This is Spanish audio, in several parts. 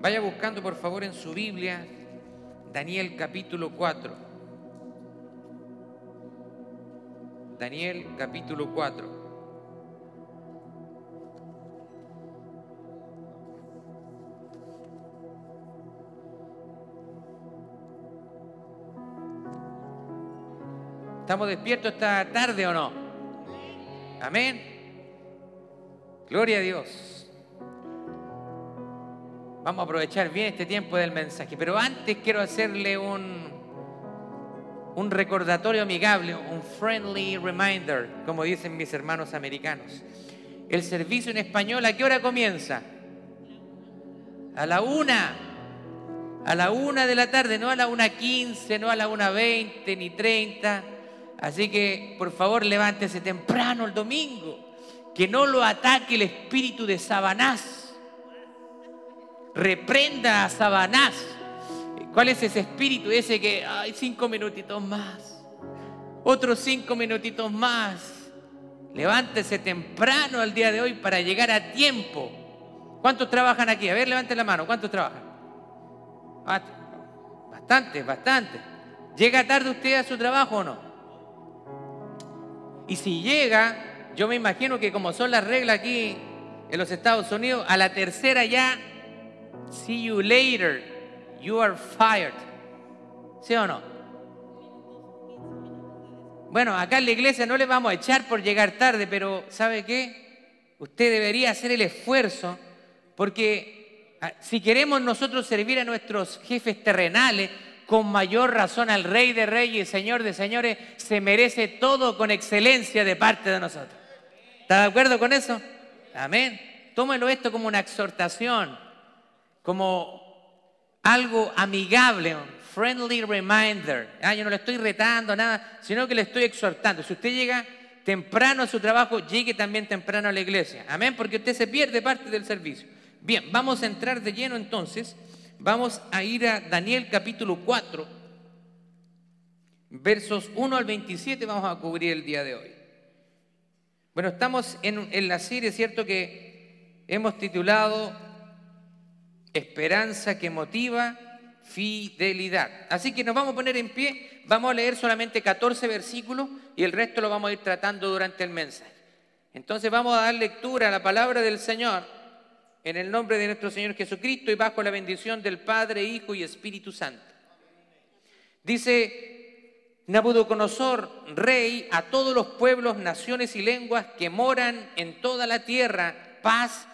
Vaya buscando por favor en su Biblia Daniel capítulo 4. Daniel capítulo 4. ¿Estamos despiertos esta tarde o no? Amén. Gloria a Dios. Vamos a aprovechar bien este tiempo del mensaje, pero antes quiero hacerle un, un recordatorio amigable, un friendly reminder, como dicen mis hermanos americanos. El servicio en español, ¿a qué hora comienza? A la una. A la una de la tarde, no a la una quince, no a la una veinte ni treinta. Así que, por favor, levántese temprano el domingo. Que no lo ataque el espíritu de Sabanás reprenda a Sabanás. ¿Cuál es ese espíritu? Ese que, hay cinco minutitos más, otros cinco minutitos más. Levántese temprano al día de hoy para llegar a tiempo. ¿Cuántos trabajan aquí? A ver, levanten la mano. ¿Cuántos trabajan? Bastante, bastante. ¿Llega tarde usted a su trabajo o no? Y si llega, yo me imagino que como son las reglas aquí en los Estados Unidos, a la tercera ya See you later. You are fired. ¿Sí o no? Bueno, acá en la iglesia no le vamos a echar por llegar tarde, pero ¿sabe qué? Usted debería hacer el esfuerzo porque ah, si queremos nosotros servir a nuestros jefes terrenales, con mayor razón al Rey de Reyes y Señor de Señores, se merece todo con excelencia de parte de nosotros. ¿Está de acuerdo con eso? Amén. Tómelo esto como una exhortación como algo amigable, friendly reminder. Ah, yo no le estoy retando nada, sino que le estoy exhortando. Si usted llega temprano a su trabajo, llegue también temprano a la iglesia. Amén, porque usted se pierde parte del servicio. Bien, vamos a entrar de lleno entonces. Vamos a ir a Daniel capítulo 4, versos 1 al 27 vamos a cubrir el día de hoy. Bueno, estamos en, en la serie, ¿cierto? Que hemos titulado Esperanza que motiva fidelidad. Así que nos vamos a poner en pie, vamos a leer solamente 14 versículos y el resto lo vamos a ir tratando durante el mensaje. Entonces vamos a dar lectura a la palabra del Señor en el nombre de nuestro Señor Jesucristo y bajo la bendición del Padre, Hijo y Espíritu Santo. Dice Nabucodonosor, rey, a todos los pueblos, naciones y lenguas que moran en toda la tierra, paz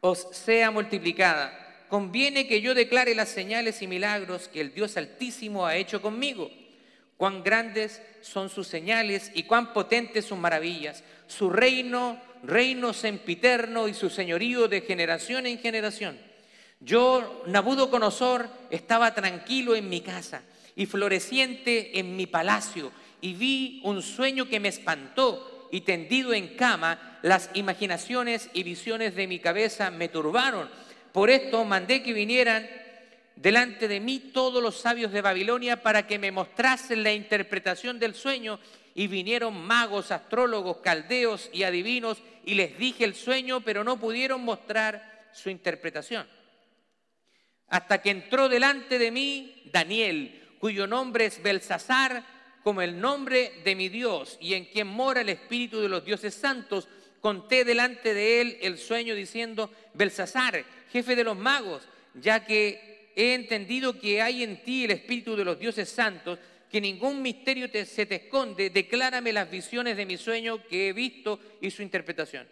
os sea multiplicada conviene que yo declare las señales y milagros que el Dios Altísimo ha hecho conmigo. Cuán grandes son sus señales y cuán potentes sus maravillas. Su reino, reino sempiterno y su señorío de generación en generación. Yo, Nabucodonosor, estaba tranquilo en mi casa y floreciente en mi palacio y vi un sueño que me espantó y tendido en cama, las imaginaciones y visiones de mi cabeza me turbaron por esto mandé que vinieran delante de mí todos los sabios de Babilonia para que me mostrasen la interpretación del sueño. Y vinieron magos, astrólogos, caldeos y adivinos y les dije el sueño, pero no pudieron mostrar su interpretación. Hasta que entró delante de mí Daniel, cuyo nombre es Belsasar, como el nombre de mi Dios y en quien mora el Espíritu de los dioses santos. Conté delante de él el sueño diciendo, Belsasar, jefe de los magos, ya que he entendido que hay en ti el Espíritu de los dioses santos, que ningún misterio se te esconde, declárame las visiones de mi sueño que he visto y su interpretación.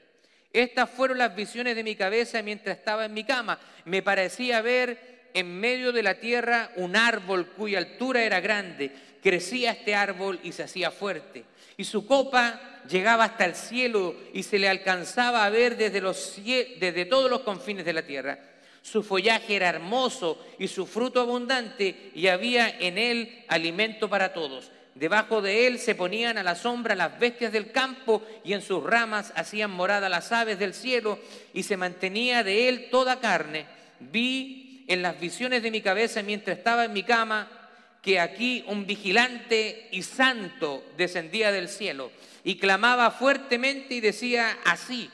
Estas fueron las visiones de mi cabeza mientras estaba en mi cama. Me parecía ver en medio de la tierra un árbol cuya altura era grande. Crecía este árbol y se hacía fuerte. Y su copa llegaba hasta el cielo y se le alcanzaba a ver desde, todos los confines de la tierra. Su follaje era hermoso y su fruto abundante y había en él alimento para todos. Debajo de él se ponían a la sombra las bestias del campo y en sus ramas hacían morada las aves del cielo y se mantenía de él toda carne. Vi en las visiones de mi cabeza mientras estaba en mi cama que aquí un vigilante y santo descendía del cielo y clamaba fuertemente y decía así,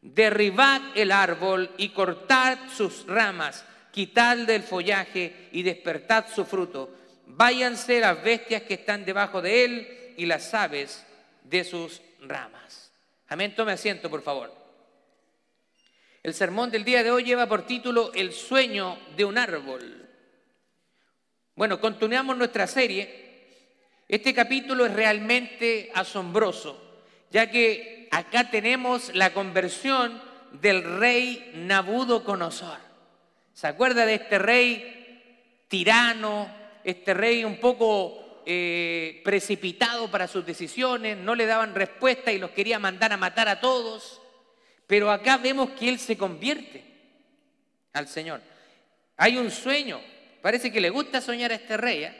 derribad el árbol y cortad sus ramas, quitad del follaje y despertad su fruto. Váyanse las bestias que están debajo de él y las aves de sus ramas. Amén, tome asiento, por favor. El sermón del día de hoy lleva por título El sueño de un árbol. Bueno, continuamos nuestra serie. Este capítulo es realmente asombroso, ya que acá tenemos la conversión del rey Nabucodonosor. ¿Se acuerda de este rey tirano, este rey un poco eh, precipitado para sus decisiones, no le daban respuesta y los quería mandar a matar a todos? Pero acá vemos que él se convierte al Señor. Hay un sueño. Parece que le gusta soñar a este rey. ¿eh?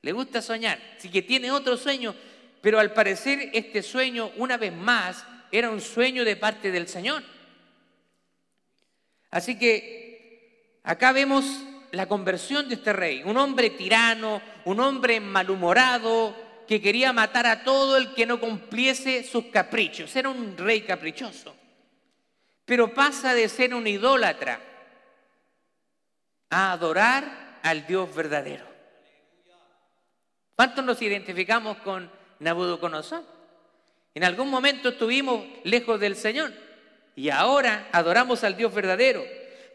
Le gusta soñar. Así que tiene otro sueño. Pero al parecer este sueño, una vez más, era un sueño de parte del Señor. Así que acá vemos la conversión de este rey. Un hombre tirano, un hombre malhumorado, que quería matar a todo el que no cumpliese sus caprichos. Era un rey caprichoso pero pasa de ser un idólatra a adorar al Dios verdadero. ¿Cuántos nos identificamos con Nabucodonosor? En algún momento estuvimos lejos del Señor y ahora adoramos al Dios verdadero.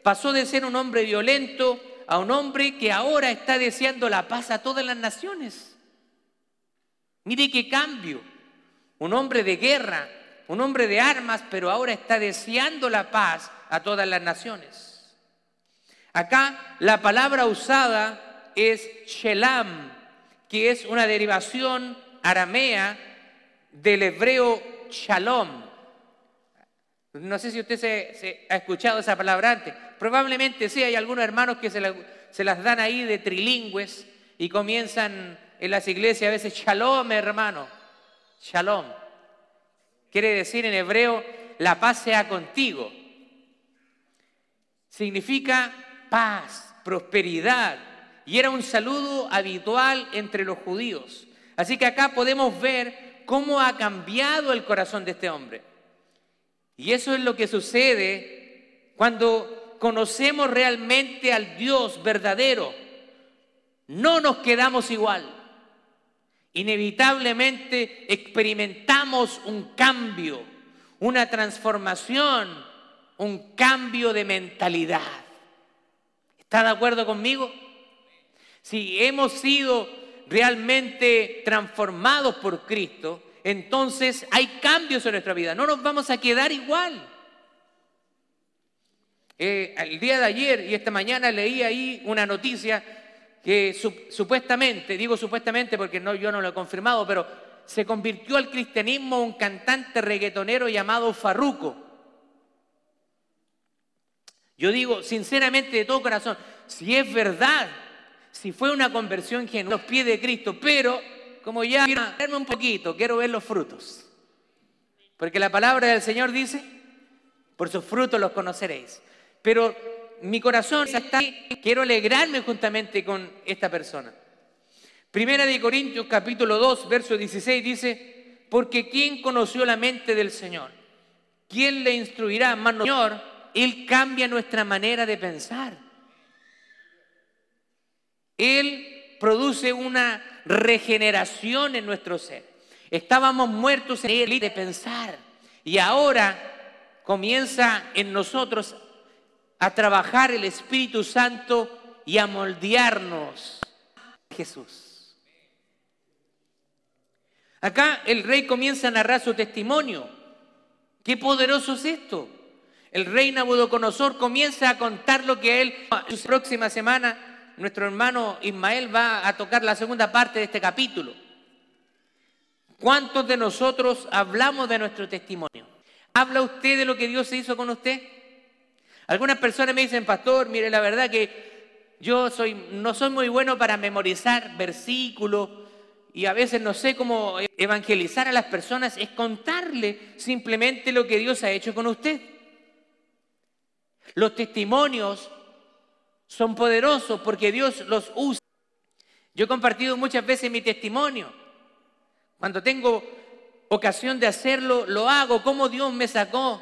Pasó de ser un hombre violento a un hombre que ahora está deseando la paz a todas las naciones. Mire qué cambio. Un hombre de guerra, un hombre de armas, pero ahora está deseando la paz a todas las naciones. Acá la palabra usada es shelam, que es una derivación aramea del hebreo shalom. No sé si usted se, ha escuchado esa palabra antes. Probablemente sí, hay algunos hermanos que se, se las dan ahí de trilingües y comienzan en las iglesias a veces shalom, hermano. Shalom. Quiere decir en hebreo, la paz sea contigo. Significa paz, prosperidad. Y era un saludo habitual entre los judíos. Así que acá podemos ver cómo ha cambiado el corazón de este hombre. Y eso es lo que sucede cuando conocemos realmente al Dios verdadero. No nos quedamos igual inevitablemente experimentamos un cambio, una transformación, un cambio de mentalidad. ¿Está de acuerdo conmigo? Si hemos sido realmente transformados por Cristo, entonces hay cambios en nuestra vida. No nos vamos a quedar igual. Eh, el día de ayer y esta mañana leí ahí una noticia que supuestamente, digo supuestamente porque yo no lo he confirmado, pero se convirtió al cristianismo un cantante reggaetonero llamado Farruco. Yo digo sinceramente de todo corazón, si es verdad, si fue una conversión genuina, los pies de Cristo, pero como ya quiero un poquito, quiero ver los frutos. Porque la palabra del Señor dice, por sus frutos los conoceréis. Pero mi corazón está quiero alegrarme juntamente con esta persona. Primera de Corintios capítulo 2, verso 16 dice, porque ¿quién conoció la mente del Señor? ¿Quién le instruirá? Más Señor, Él cambia nuestra manera de pensar. Él produce una regeneración en nuestro ser. Estábamos muertos en Él de pensar y ahora comienza en nosotros a trabajar el Espíritu Santo y a moldearnos. Jesús. Acá el rey comienza a narrar su testimonio. Qué poderoso es esto. El rey Nabucodonosor comienza a contar lo que él, la próxima semana, nuestro hermano Ismael va a tocar la segunda parte de este capítulo. ¿Cuántos de nosotros hablamos de nuestro testimonio? ¿Habla usted de lo que Dios hizo con usted? Algunas personas me dicen, pastor, mire, la verdad que yo soy, no soy muy bueno para memorizar versículos y a veces no sé cómo evangelizar a las personas, es contarle simplemente lo que Dios ha hecho con usted. Los testimonios son poderosos porque Dios los usa. Yo he compartido muchas veces mi testimonio. Cuando tengo ocasión de hacerlo, lo hago, cómo Dios me sacó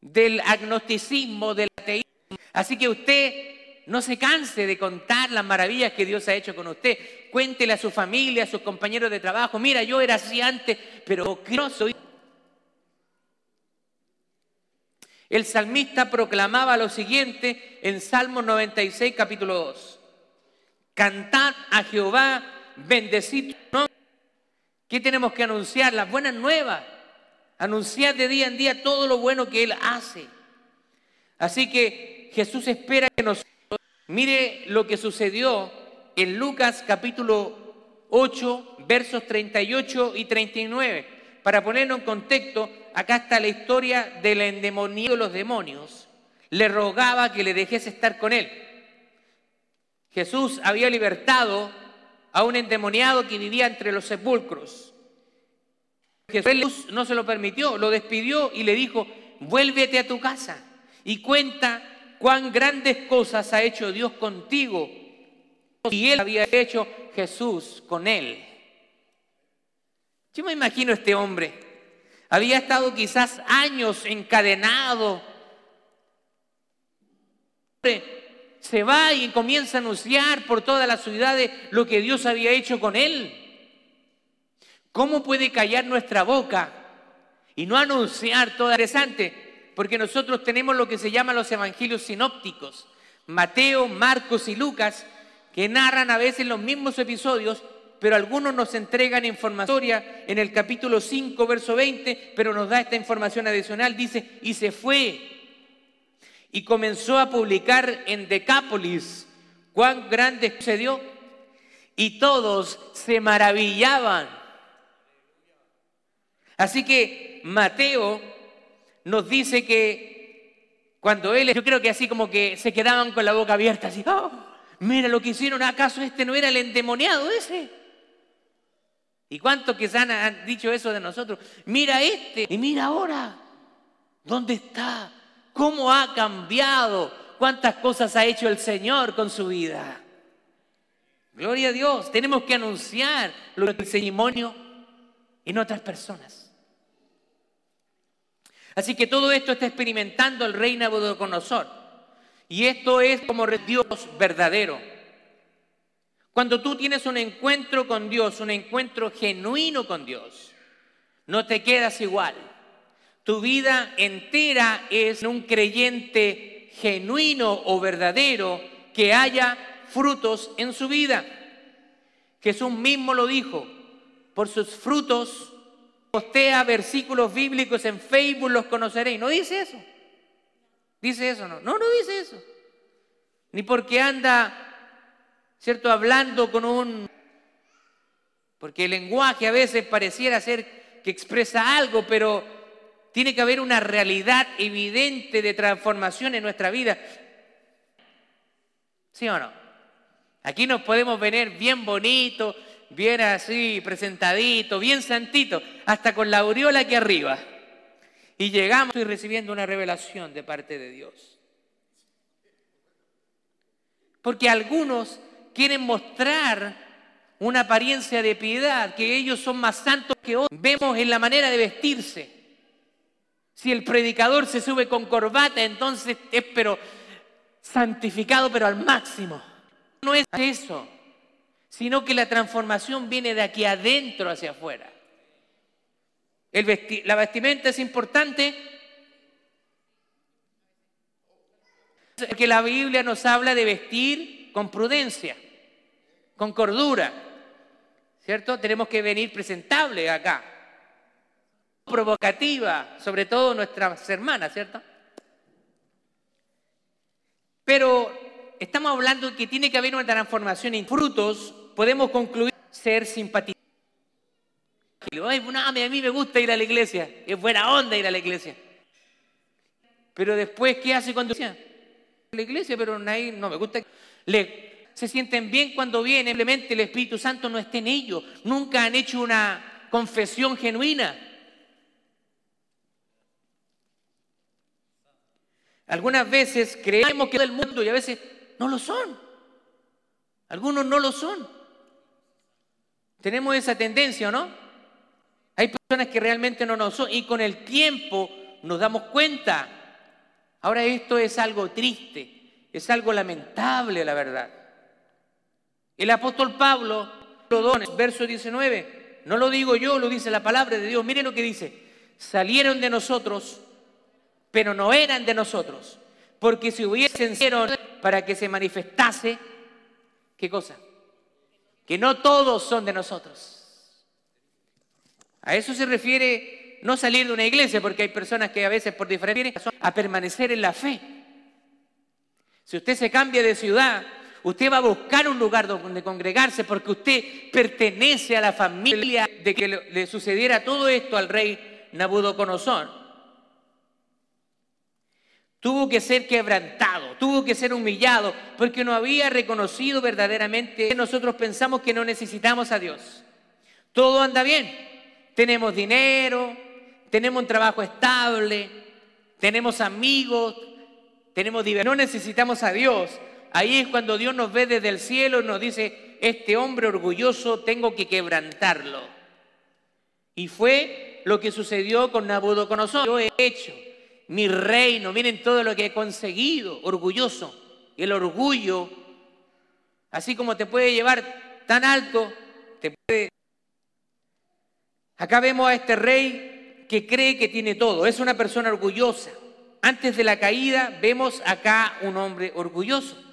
del agnosticismo, del ateísmo, Así que usted no se canse de contar las maravillas que Dios ha hecho con usted. Cuéntele a su familia, a sus compañeros de trabajo. Mira, yo era así antes, pero no soy. El salmista proclamaba lo siguiente en Salmo 96, capítulo 2. Cantad a Jehová, bendecid ¿no? ¿Qué tenemos que anunciar? Las buenas nuevas. Anunciar de día en día todo lo bueno que Él hace. Así que Jesús espera que nosotros Mire lo que sucedió en Lucas capítulo 8, versos 38 y 39. Para ponerlo en contexto, acá está la historia del endemoniado de los demonios. Le rogaba que le dejese estar con él. Jesús había libertado a un endemoniado que vivía entre los sepulcros. Jesús no se lo permitió, lo despidió y le dijo, vuélvete a tu casa y cuenta cuán grandes cosas ha hecho Dios contigo y él había hecho Jesús con él. Yo me imagino este hombre. Había estado quizás años encadenado. Se va y comienza a anunciar por todas las ciudades lo que Dios había hecho con él. ¿Cómo puede callar nuestra boca y no anunciar todo interesante? porque nosotros tenemos lo que se llama los evangelios sinópticos, Mateo, Marcos y Lucas, que narran a veces los mismos episodios, pero algunos nos entregan información en el capítulo 5, verso 20, pero nos da esta información adicional, dice, y se fue y comenzó a publicar en Decápolis cuán grande sucedió y todos se maravillaban. Así que Mateo nos dice que cuando él, yo creo que así como que se quedaban con la boca abierta, así, oh, mira lo que hicieron, ¿acaso este no era el endemoniado ese? ¿Y cuántos que han, han dicho eso de nosotros? Mira este y mira ahora, ¿dónde está? ¿Cómo ha cambiado? ¿Cuántas cosas ha hecho el Señor con su vida? Gloria a Dios, tenemos que anunciar lo que el testimonio en otras personas. Así que todo esto está experimentando el rey Nabucodonosor. Y esto es como Dios verdadero. Cuando tú tienes un encuentro con Dios, un encuentro genuino con Dios, no te quedas igual. Tu vida entera es un creyente genuino o verdadero que haya frutos en su vida. Jesús mismo lo dijo, por sus frutos postea versículos bíblicos en Facebook, los conoceréis. No dice eso. Dice eso, no. No, no dice eso. Ni porque anda, ¿cierto?, hablando con un... Porque el lenguaje a veces pareciera ser que expresa algo, pero tiene que haber una realidad evidente de transformación en nuestra vida. ¿Sí o no? Aquí nos podemos venir bien bonitos, bien así, presentadito, bien santito, hasta con la aureola aquí arriba. Y llegamos y recibiendo una revelación de parte de Dios. Porque algunos quieren mostrar una apariencia de piedad, que ellos son más santos que otros. Vemos en la manera de vestirse. Si el predicador se sube con corbata, entonces es pero santificado, pero al máximo. No es eso sino que la transformación viene de aquí adentro hacia afuera. la vestimenta es importante porque la Biblia nos habla de vestir con prudencia, con cordura, ¿cierto? Tenemos que venir presentables acá, provocativa, sobre todo nuestras hermanas, ¿cierto? Pero estamos hablando de que tiene que haber una transformación en frutos podemos concluir ser simpáticos. a mí me gusta ir a la iglesia, es buena onda ir a la iglesia. Pero después, ¿qué hace cuando la iglesia? Pero nadie, no me gusta. Le, se sienten bien cuando viene, simplemente el Espíritu Santo no está en ellos. Nunca han hecho una confesión genuina. Algunas veces creemos que es el mundo y a veces no lo son. Algunos no lo son. Tenemos esa tendencia, ¿no? Hay personas que realmente no nos son y con el tiempo nos damos cuenta. Ahora esto es algo triste, es algo lamentable, la verdad. El apóstol Pablo, verso 19, no lo digo yo, lo dice la palabra de Dios. Mire lo que dice, salieron de nosotros, pero no eran de nosotros, porque si hubiesen sido para que se manifestase, ¿qué cosa? Que no todos son de nosotros. A eso se refiere no salir de una iglesia, porque hay personas que a veces por diferentes razones a permanecer en la fe. Si usted se cambia de ciudad, usted va a buscar un lugar donde congregarse porque usted pertenece a la familia de que le sucediera todo esto al rey Nabucodonosor. Tuvo que ser quebrantado, tuvo que ser humillado, porque no había reconocido verdaderamente. Nosotros pensamos que no necesitamos a Dios. Todo anda bien tenemos dinero, tenemos un trabajo estable, tenemos amigos, tenemos. No necesitamos a Dios. Ahí es cuando Dios nos ve desde el cielo y nos dice, este hombre orgulloso tengo que quebrantarlo. Y fue lo que sucedió con Nabucodonosor. Yo he hecho mi reino, miren todo lo que he conseguido, orgulloso. El orgullo, así como te puede llevar tan alto, te puede Acá vemos a este rey que cree que tiene todo, es una persona orgullosa. Antes de la caída vemos acá un hombre orgulloso.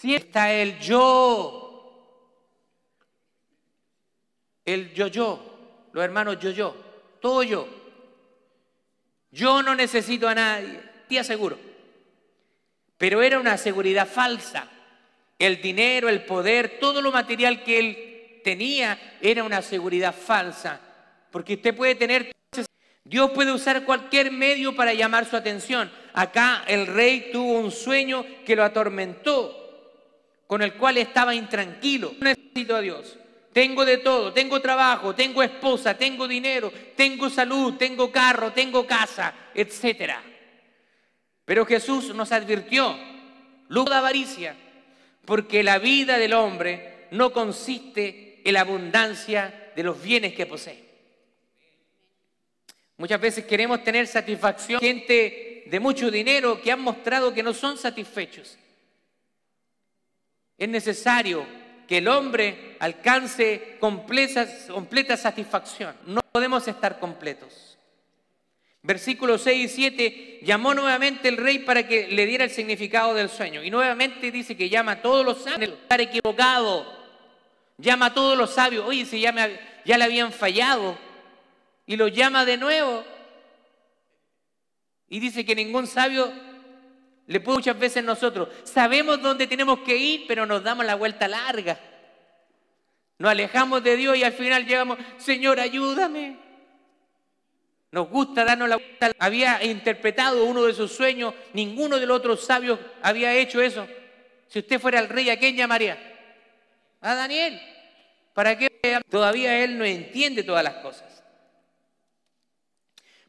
Si está el yo, el yo-yo, los hermanos yo-yo, todo yo. Yo no necesito a nadie, te aseguro. Pero era una seguridad falsa. El dinero, el poder, todo lo material que él tenía era una seguridad falsa. Porque usted puede tener... Dios puede usar cualquier medio para llamar su atención. Acá el rey tuvo un sueño que lo atormentó, con el cual estaba intranquilo. necesito a Dios. Tengo de todo, tengo trabajo, tengo esposa, tengo dinero, tengo salud, tengo carro, tengo casa, etc. Pero Jesús nos advirtió, luego de avaricia, porque la vida del hombre no consiste en la abundancia de los bienes que posee. Muchas veces queremos tener satisfacción. Gente de mucho dinero que han mostrado que no son satisfechos. Es necesario que el hombre alcance completa, satisfacción. No podemos estar completos. Versículos 6 y 7, llamó nuevamente el rey para que le diera el significado del sueño. Y nuevamente dice que llama a todos los ángeles, estar equivocado. Llama a todos los sabios. Oye, si ya, ya le habían fallado. Y lo llama de nuevo. Y dice que ningún sabio le puede muchas veces nosotros. Sabemos dónde tenemos que ir, pero nos damos la vuelta larga. Nos alejamos de Dios y al final llegamos, Señor, ayúdame. Nos gusta darnos la vuelta. Había interpretado uno de sus sueños, ninguno de los otros sabios había hecho eso. Si usted fuera el rey, ¿a quién llamaría? A Daniel. ¿Para qué? Todavía él no entiende todas las cosas.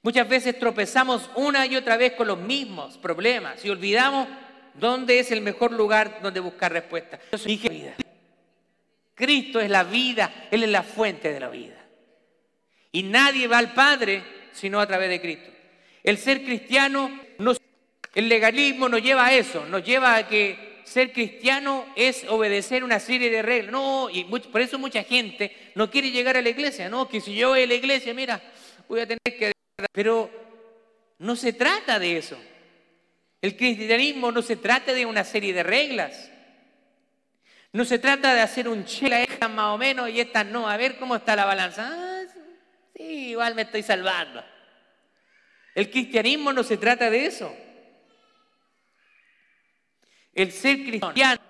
Muchas veces tropezamos una y otra vez con los mismos problemas y olvidamos dónde es el mejor lugar donde buscar respuesta. vida. Cristo es la vida, Él es la fuente de la vida. Y nadie va al Padre sino a través de Cristo. El ser cristiano, el legalismo nos lleva a eso, nos lleva a que ser cristiano es obedecer una serie de reglas. No, y por eso mucha gente no quiere llegar a la iglesia. No, que si yo voy a la iglesia, mira, voy a tener que... Pero no se trata de eso. El cristianismo no se trata de una serie de reglas. No se trata de hacer un chela estas más o menos y estas no. A ver cómo está la balanza. Ah, sí, igual me estoy salvando. El cristianismo no se trata de eso. El ser cristiano.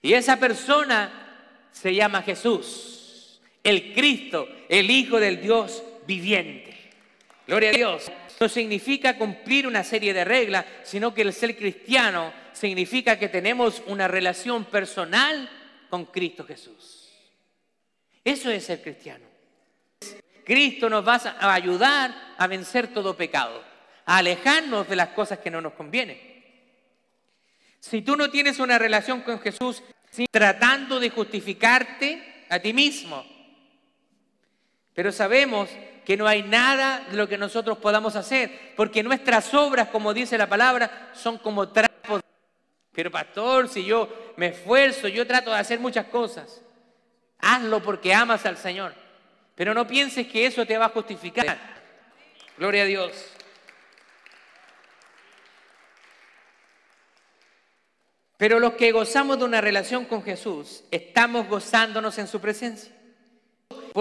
Y esa persona se llama Jesús, el Cristo, el Hijo del Dios viviente. Gloria a Dios. No significa cumplir una serie de reglas, sino que el ser cristiano significa que tenemos una relación personal con Cristo Jesús. Eso es ser cristiano. Cristo nos va a ayudar a vencer todo pecado, a alejarnos de las cosas que no nos convienen. Si tú no tienes una relación con Jesús, tratando de justificarte a ti mismo, pero sabemos que no hay nada de lo que nosotros podamos hacer, porque nuestras obras, como dice la palabra, son como trapos. Pero pastor, si yo me esfuerzo, yo trato de hacer muchas cosas, hazlo porque amas al Señor. Pero no pienses que eso te va a justificar. Gloria a Dios. Pero los que gozamos de una relación con Jesús, estamos gozándonos en su presencia.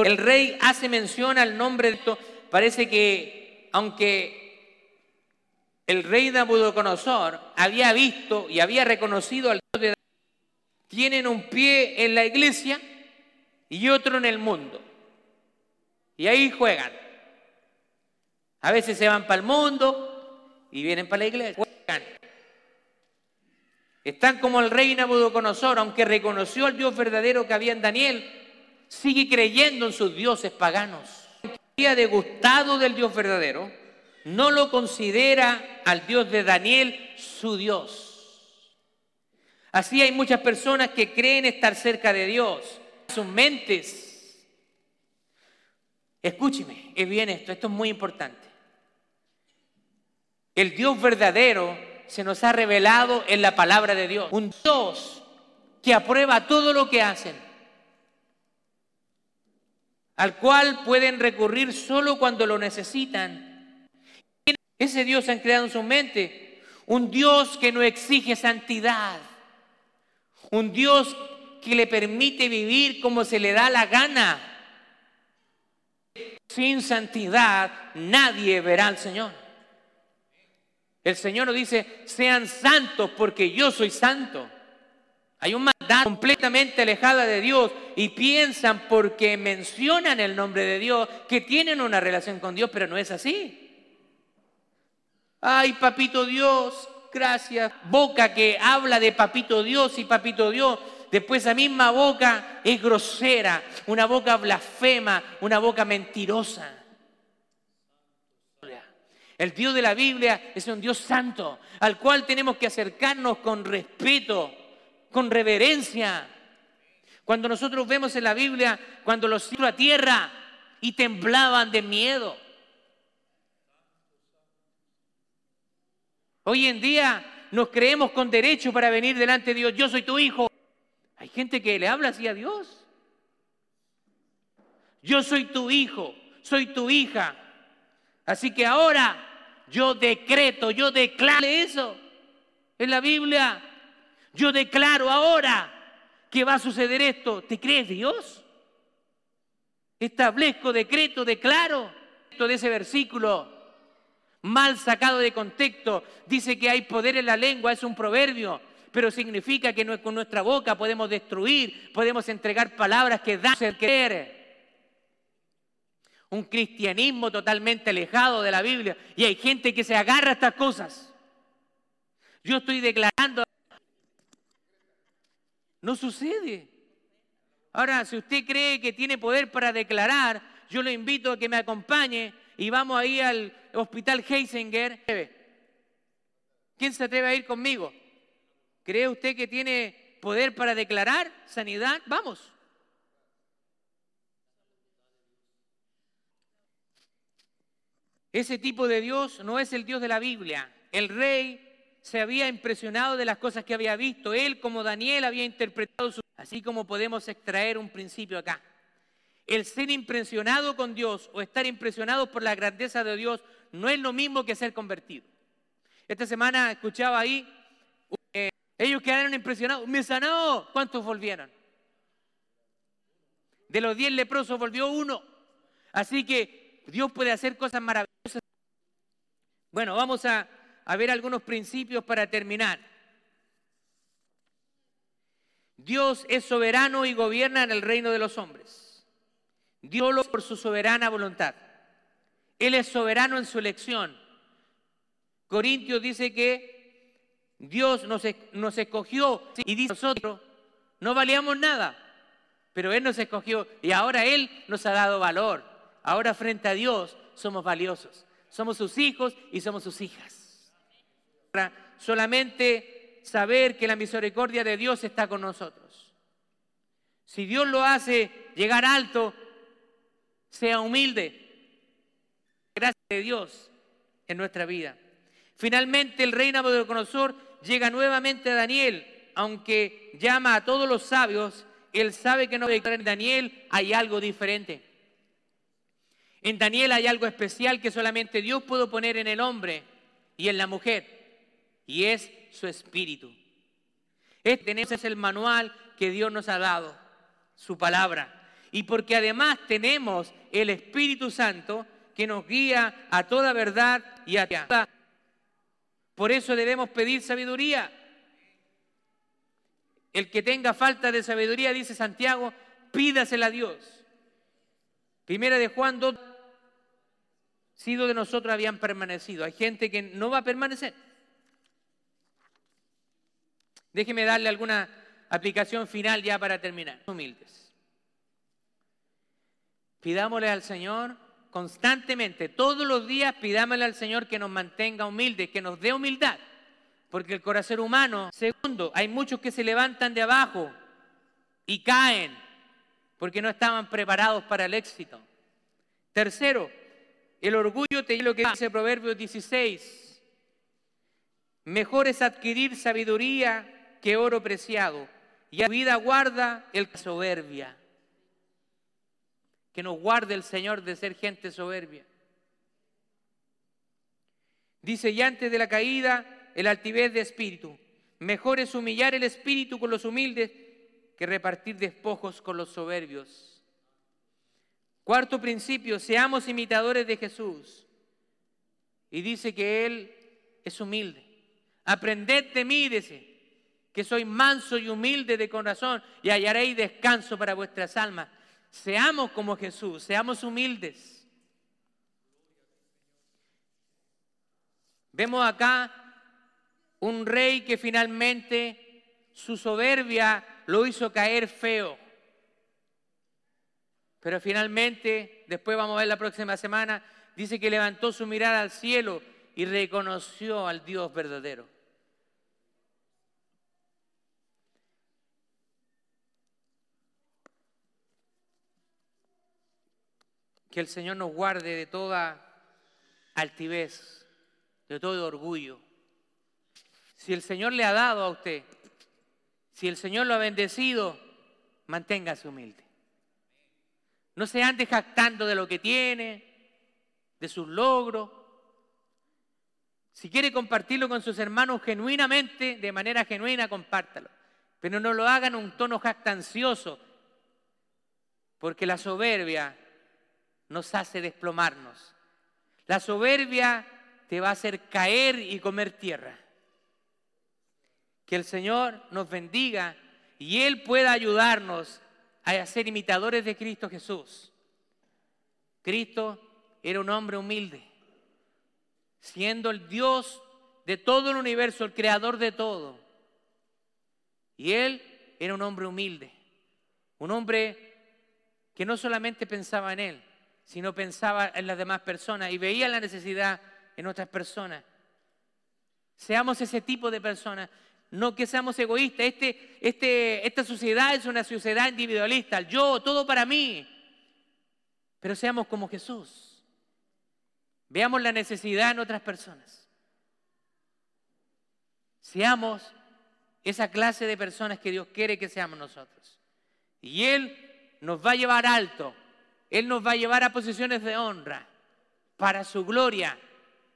El rey hace mención al nombre de esto. Parece que, aunque el rey Nabucodonosor había visto y había reconocido al Dios de Daniel, tienen un pie en la iglesia y otro en el mundo. Y ahí juegan. A veces se van para el mundo y vienen para la iglesia. Juegan. Están como el rey Nabucodonosor, aunque reconoció al Dios verdadero que había en Daniel, sigue creyendo en sus dioses paganos. Había degustado del Dios verdadero, no lo considera al Dios de Daniel su Dios. Así hay muchas personas que creen estar cerca de Dios. Sus mentes. Escúcheme, es bien esto, esto es muy importante. El Dios verdadero se nos ha revelado en la palabra de Dios. Un Dios que aprueba todo lo que hacen, al cual pueden recurrir solo cuando lo necesitan. Ese Dios han creado en su mente. Un Dios que no exige santidad. Un Dios que le permite vivir como se le da la gana. Sin santidad nadie verá al Señor. El Señor nos dice, sean santos porque yo soy santo. Hay un completamente alejada de Dios y piensan porque mencionan el nombre de Dios que tienen una relación con Dios, pero no es así. Ay, papito Dios, gracias. Boca que habla de papito Dios y papito Dios. Después esa misma boca es grosera, una boca blasfema, una boca mentirosa. El Dios de la Biblia es un Dios santo, al cual tenemos que acercarnos con respeto, con reverencia. Cuando nosotros vemos en la Biblia, cuando los tiró a tierra y temblaban de miedo. Hoy en día nos creemos con derecho para venir delante de Dios. Yo soy tu hijo. Hay gente que le habla así a Dios. Yo soy tu hijo, soy tu hija. Así que ahora yo decreto, yo declaro eso en la Biblia. Yo declaro ahora que va a suceder esto. ¿Te crees Dios? Establezco, decreto, declaro. De ese versículo mal sacado de contexto, dice que hay poder en la lengua, es un proverbio, pero significa que con nuestra boca podemos destruir, podemos entregar palabras que dan a creer un cristianismo totalmente alejado de la Biblia. Y hay gente que se agarra a estas cosas. Yo estoy declarando. No sucede. Ahora, si usted cree que tiene poder para declarar, yo lo invito a que me acompañe y vamos ahí al hospital Heisinger. ¿Quién se atreve a ir conmigo? ¿Cree usted que tiene poder para declarar sanidad? Vamos. Ese tipo de Dios no es el Dios de la Biblia. El rey se había impresionado de las cosas que había visto. Él, como Daniel, había interpretado su... Así como podemos extraer un principio acá. El ser impresionado con Dios o estar impresionado por la grandeza de Dios no es lo mismo que ser convertido. Esta semana escuchaba ahí, eh, ellos quedaron impresionados. Me sanó. ¿Cuántos volvieron? De los diez leprosos volvió uno. Así que Dios puede hacer cosas maravillosas. Bueno, vamos a, ver algunos principios para terminar. Dios es soberano y gobierna en el reino de los hombres. Dios por su soberana voluntad. Él es soberano en su elección. Corintios dice que Dios nos, nos escogió y dice nosotros no valíamos nada, pero Él nos escogió y ahora Él nos ha dado valor. Ahora frente a Dios somos valiosos. Somos sus hijos y somos sus hijas. Solamente saber que la misericordia de Dios está con nosotros. Si Dios lo hace llegar alto, sea humilde. de Dios en nuestra vida. Finalmente el rey Nabucodonosor llega nuevamente a Daniel, aunque llama a todos los sabios, él sabe que no en Daniel hay algo diferente. En Daniel hay algo especial que solamente Dios puede poner en el hombre y en la mujer, y es su espíritu. Este es el manual que Dios nos ha dado, su palabra. Y porque además tenemos el Espíritu Santo que nos guía a toda verdad y a toda. Por eso debemos pedir sabiduría. El que tenga falta de sabiduría, dice Santiago, pídasela a Dios. Primera de Juan 2, sido de nosotros habían permanecido. Hay gente que no va a permanecer. Déjeme darle alguna aplicación final ya para terminar. Humildes. Pidámosle al Señor constantemente, todos los días pidámosle al Señor que nos mantenga humildes, que nos dé humildad. Porque el corazón humano, segundo, hay muchos que se levantan de abajo y caen porque no estaban preparados para el éxito. Tercero, el orgullo te lo que dice Proverbios 16. Mejor es adquirir sabiduría que oro preciado. Y a vida guarda el soberbia. Que nos guarde el Señor de ser gente soberbia. Dice, y antes de la caída, el altivez de espíritu. Mejor es humillar el espíritu con los humildes que repartir despojos con los soberbios. Cuarto principio, seamos imitadores de Jesús. Y dice que Él es humilde. Aprended de mí, dice, que soy manso y humilde de corazón y hallaréis descanso para vuestras almas. Seamos como Jesús, seamos humildes. Vemos acá un rey que finalmente su soberbia lo hizo caer feo. Pero finalmente, después vamos a ver la próxima semana, dice que levantó su mirada al cielo y reconoció al Dios verdadero. Que el Señor nos guarde de toda altivez, de todo orgullo. Si el Señor le ha dado a usted, si el Señor lo ha bendecido, manténgase humilde. No se ande jactando de lo que tiene, de sus logros. Si quiere compartirlo con sus hermanos genuinamente, de manera genuina, compártalo. Pero no lo hagan en un tono jactancioso, porque la soberbia nos hace desplomarnos. La soberbia te va a hacer caer y comer tierra. Que el Señor nos bendiga y Él pueda ayudarnos a ser imitadores de Cristo Jesús. Cristo era un hombre humilde, siendo el Dios de todo el universo, el creador de todo. Y él era un hombre humilde, un hombre que no solamente pensaba en él, sino pensaba en las demás personas y veía la necesidad en otras personas. Seamos ese tipo de personas no que seamos egoístas. Este, este, esta sociedad es una sociedad individualista, yo, todo para mí. Pero seamos como Jesús. Veamos la necesidad en otras personas. Seamos esa clase de personas que Dios quiere que seamos nosotros. Y Él nos va a llevar alto. Él nos va a llevar a posiciones de honra para su gloria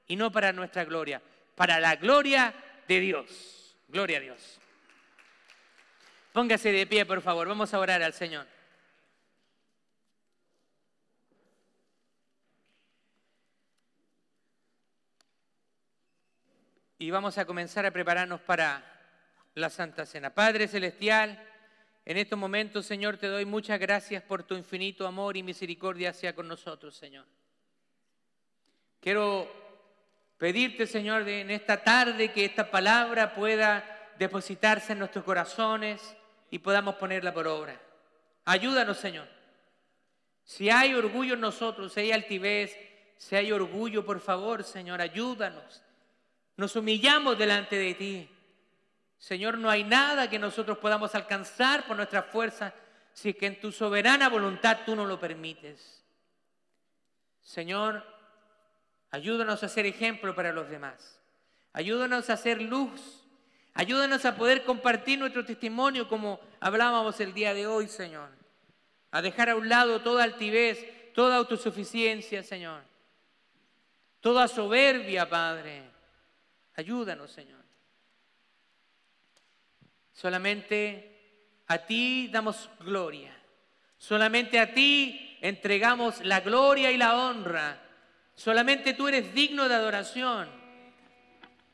y no para nuestra gloria, para la gloria de Dios. Gloria a Dios. Póngase de pie, por favor. Vamos a orar al Señor. Y vamos a comenzar a prepararnos para la Santa Cena. Padre Celestial, en estos momentos, Señor, te doy muchas gracias por tu infinito amor y misericordia hacia con nosotros, Señor. Quiero Pedirte, Señor, en esta tarde que esta palabra pueda depositarse en nuestros corazones y podamos ponerla por obra. Ayúdanos, Señor. Si hay orgullo en nosotros, si hay altivez, si hay orgullo, por favor, Señor, ayúdanos. Nos humillamos delante de ti. Señor, no hay nada que nosotros podamos alcanzar por nuestra fuerza si es que en tu soberana voluntad tú no lo permites. Señor, Ayúdanos a ser ejemplo para los demás. Ayúdanos a ser luz. Ayúdanos a poder compartir nuestro testimonio como hablábamos el día de hoy, Señor. A dejar a un lado toda altivez, toda autosuficiencia, Señor. Toda soberbia, Padre. Ayúdanos, Señor. Solamente a ti damos gloria. Solamente a ti entregamos la gloria y la honra. Solamente tú eres digno de adoración.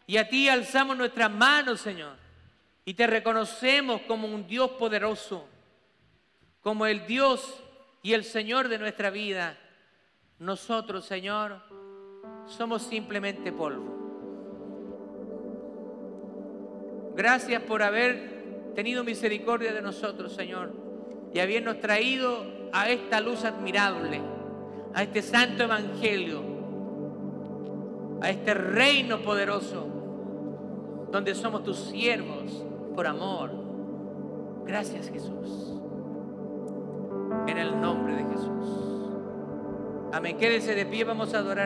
Y a ti alzamos nuestras manos, Señor. Y te reconocemos como un Dios poderoso, como el Dios y el Señor de nuestra vida. Nosotros, Señor, somos simplemente polvo. Gracias por haber tenido misericordia de nosotros, Señor, y habernos traído a esta luz admirable, a este santo evangelio, a este reino poderoso, donde somos tus siervos por amor. Gracias, Jesús. En el nombre de Jesús. Amén. Quédese de pie, vamos a adorar.